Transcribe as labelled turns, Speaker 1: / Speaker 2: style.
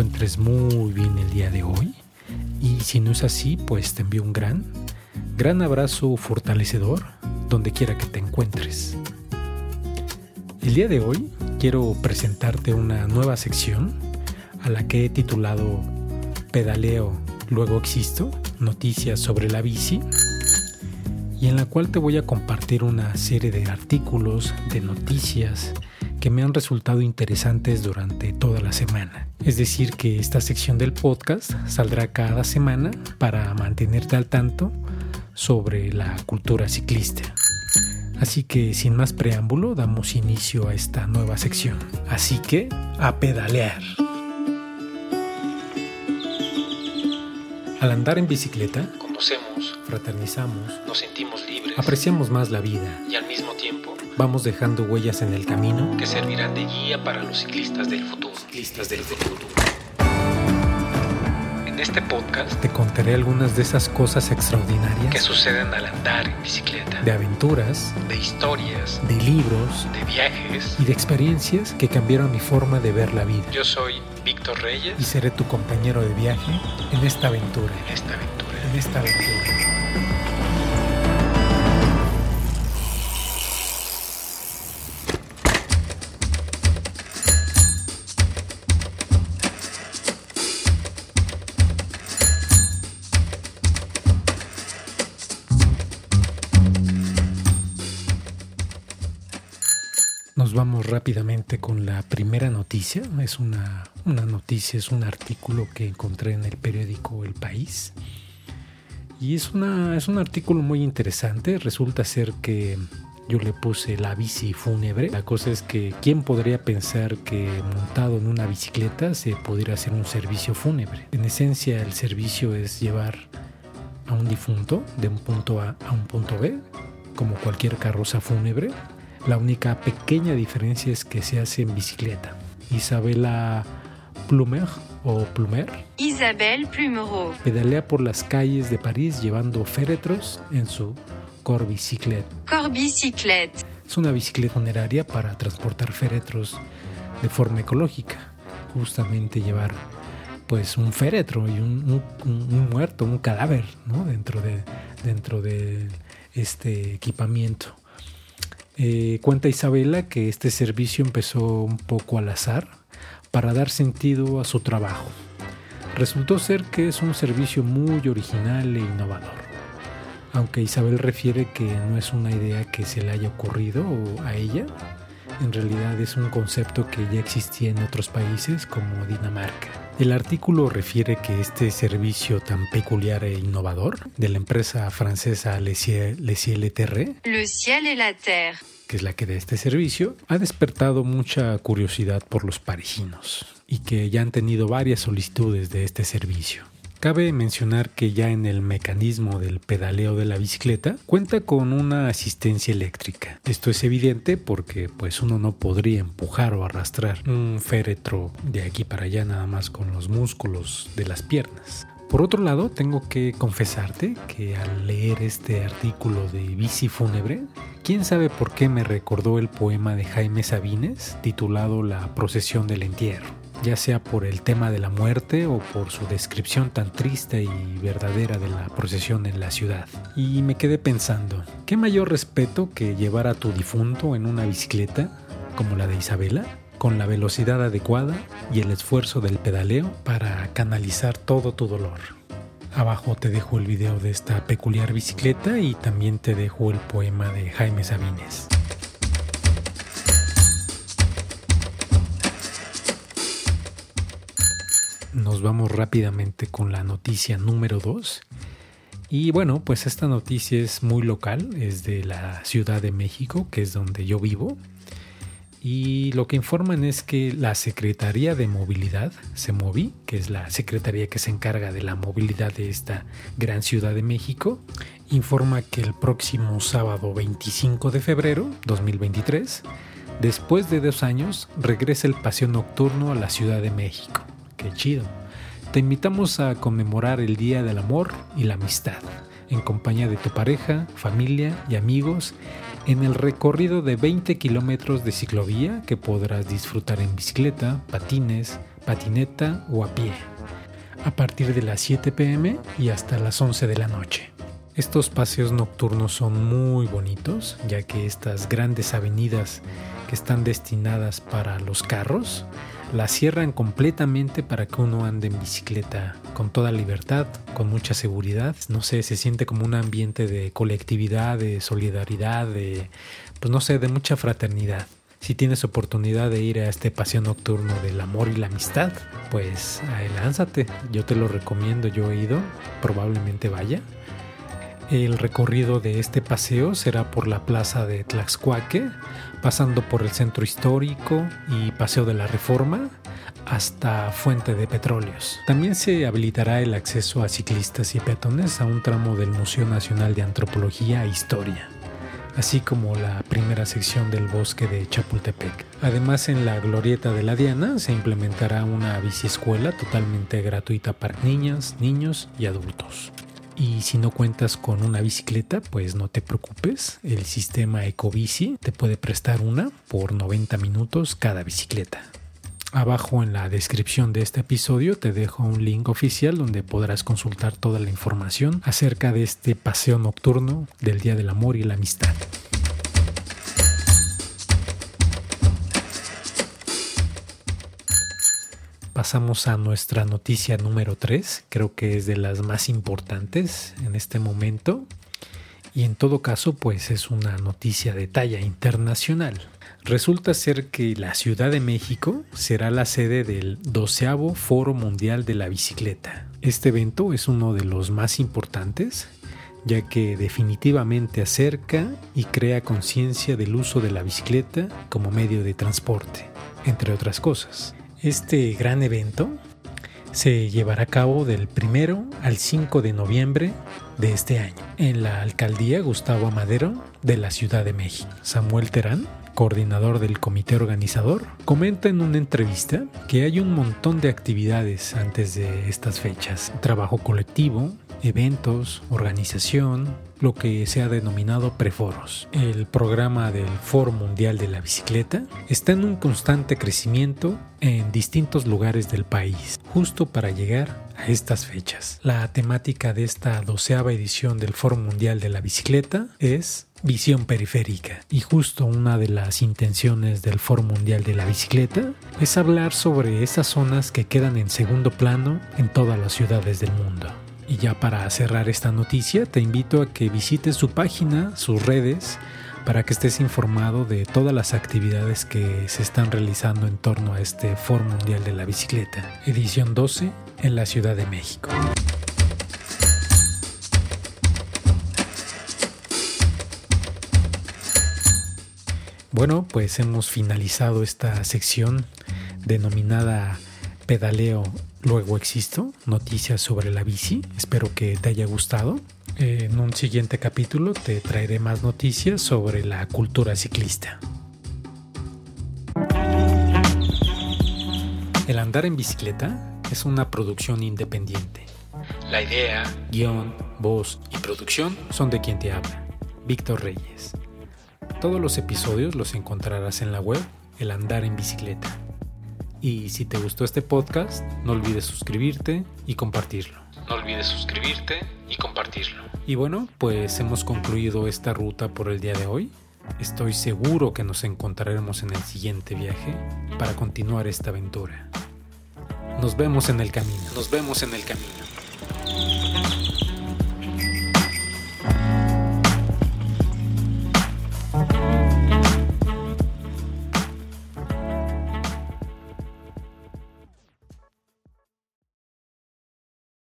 Speaker 1: encuentres muy bien el día de hoy. Y si no es así, pues te envío un gran, gran abrazo fortalecedor donde quiera que te encuentres. El día de hoy quiero presentarte una nueva sección a la que he titulado Pedaleo, luego existo, noticias sobre la bici, y en la cual te voy a compartir una serie de artículos, de noticias, que me han resultado interesantes durante toda la semana. Es decir, que esta sección del podcast saldrá cada semana para mantenerte al tanto sobre la cultura ciclista. Así que sin más preámbulo damos inicio a esta nueva sección. Así que a pedalear. Al andar en bicicleta, conocemos, fraternizamos, nos sentimos libres, apreciamos más la vida y al mismo tiempo vamos dejando huellas en el camino. Que servirán de guía para los ciclistas del futuro. Ciclistas del futuro. En este podcast te contaré algunas de esas cosas extraordinarias. que suceden al andar en bicicleta, de aventuras, de historias, de libros, de viajes. Y de experiencias que cambiaron mi forma de ver la vida. Yo soy Víctor Reyes. Y seré tu compañero de viaje en esta aventura, en esta aventura, en esta aventura. Vamos rápidamente con la primera noticia. Es una, noticia, es un artículo que encontré en el periódico El País. Y es, es un artículo muy interesante. Resulta ser que yo le puse la bici fúnebre. La cosa es que, ¿quién podría pensar que montado en una bicicleta se pudiera hacer un servicio fúnebre? En esencia, el servicio es llevar a un difunto de un punto A a un punto B, como cualquier carroza fúnebre la única pequeña diferencia es que se hace en bicicleta. Isabela Plumer o Plumer.
Speaker 2: Isabelle Plumereau.
Speaker 1: Pedalea por las calles de París llevando féretros en su Corbicyclette.
Speaker 2: Corbicyclette.
Speaker 1: Es una bicicleta funeraria para transportar féretros de forma ecológica. Justamente llevar pues un féretro y un, muerto, un cadáver, ¿no? Dentro de, dentro de este equipamiento. Eh, cuenta Isabela que este servicio empezó un poco al azar para dar sentido a su trabajo. Resultó ser que es un servicio muy original e innovador, aunque Isabel refiere que no es una idea que se le haya ocurrido a ella, en realidad es un concepto que ya existía en otros países como Dinamarca. El artículo refiere que este servicio tan peculiar e innovador de la empresa francesa Le Ciel, Le Ciel et Terre,
Speaker 2: Le Ciel et la Terre,
Speaker 1: que es la que da este servicio, ha despertado mucha curiosidad por los parisinos y que ya han tenido varias solicitudes de este servicio. Cabe mencionar que ya en el mecanismo del pedaleo de la bicicleta cuenta con una asistencia eléctrica. Esto es evidente porque pues uno no podría empujar o arrastrar un féretro de aquí para allá nada más con los músculos de las piernas. Por otro lado, tengo que confesarte que al leer este artículo de Bici Fúnebre, quién sabe por qué me recordó el poema de Jaime Sabines titulado La procesión del entierro ya sea por el tema de la muerte o por su descripción tan triste y verdadera de la procesión en la ciudad. Y me quedé pensando, ¿qué mayor respeto que llevar a tu difunto en una bicicleta como la de Isabela? con la velocidad adecuada y el esfuerzo del pedaleo para canalizar todo tu dolor. Abajo te dejo el video de esta peculiar bicicleta y también te dejo el poema de Jaime Sabines. Nos vamos rápidamente con la noticia número 2. Y bueno, pues esta noticia es muy local, es de la Ciudad de México, que es donde yo vivo. Y lo que informan es que la Secretaría de Movilidad, CEMOVI, que es la secretaría que se encarga de la movilidad de esta gran Ciudad de México, informa que el próximo sábado 25 de febrero 2023, después de dos años, regresa el paseo nocturno a la Ciudad de México. Qué chido. Te invitamos a conmemorar el Día del Amor y la Amistad, en compañía de tu pareja, familia y amigos, en el recorrido de 20 kilómetros de ciclovía que podrás disfrutar en bicicleta, patines, patineta o a pie, a partir de las 7 pm y hasta las 11 de la noche. Estos paseos nocturnos son muy bonitos, ya que estas grandes avenidas que están destinadas para los carros las cierran completamente para que uno ande en bicicleta con toda libertad, con mucha seguridad. No sé, se siente como un ambiente de colectividad, de solidaridad, de, pues no sé, de mucha fraternidad. Si tienes oportunidad de ir a este paseo nocturno del amor y la amistad, pues lánzate. Yo te lo recomiendo, yo he ido, probablemente vaya. El recorrido de este paseo será por la plaza de Tlaxcuaque, pasando por el centro histórico y Paseo de la Reforma hasta Fuente de Petróleos. También se habilitará el acceso a ciclistas y peatones a un tramo del Museo Nacional de Antropología e Historia así como la primera sección del bosque de Chapultepec. Además, en la glorieta de la Diana se implementará una biciescuela totalmente gratuita para niñas, niños y adultos. Y si no cuentas con una bicicleta, pues no te preocupes, el sistema Ecobici te puede prestar una por 90 minutos cada bicicleta. Abajo en la descripción de este episodio te dejo un link oficial donde podrás consultar toda la información acerca de este paseo nocturno del Día del Amor y la Amistad. Pasamos a nuestra noticia número 3, creo que es de las más importantes en este momento y en todo caso pues es una noticia de talla internacional. Resulta ser que la Ciudad de México será la sede del 12 Foro Mundial de la Bicicleta. Este evento es uno de los más importantes ya que definitivamente acerca y crea conciencia del uso de la bicicleta como medio de transporte, entre otras cosas. Este gran evento se llevará a cabo del 1 al 5 de noviembre de este año en la alcaldía Gustavo Madero de la Ciudad de México. Samuel Terán coordinador del comité organizador, comenta en una entrevista que hay un montón de actividades antes de estas fechas. Trabajo colectivo, eventos, organización, lo que se ha denominado preforos. El programa del Foro Mundial de la Bicicleta está en un constante crecimiento en distintos lugares del país, justo para llegar a estas fechas. La temática de esta doceava edición del Foro Mundial de la Bicicleta es visión periférica. Y justo una de las intenciones del Foro Mundial de la Bicicleta es hablar sobre esas zonas que quedan en segundo plano en todas las ciudades del mundo. Y ya para cerrar esta noticia, te invito a que visites su página, sus redes, para que estés informado de todas las actividades que se están realizando en torno a este Foro Mundial de la Bicicleta, edición 12 en la Ciudad de México. Bueno, pues hemos finalizado esta sección denominada Pedaleo, luego existo, noticias sobre la bici. Espero que te haya gustado. En un siguiente capítulo te traeré más noticias sobre la cultura ciclista. El andar en bicicleta es una producción independiente. La idea, guion, voz y producción son de quien te habla, Víctor Reyes. Todos los episodios los encontrarás en la web El Andar en Bicicleta. Y si te gustó este podcast, no olvides suscribirte y compartirlo.
Speaker 3: No olvides suscribirte y compartirlo.
Speaker 1: Y bueno, pues hemos concluido esta ruta por el día de hoy. Estoy seguro que nos encontraremos en el siguiente viaje para continuar esta aventura. Nos vemos en el camino.
Speaker 3: Nos vemos en el camino.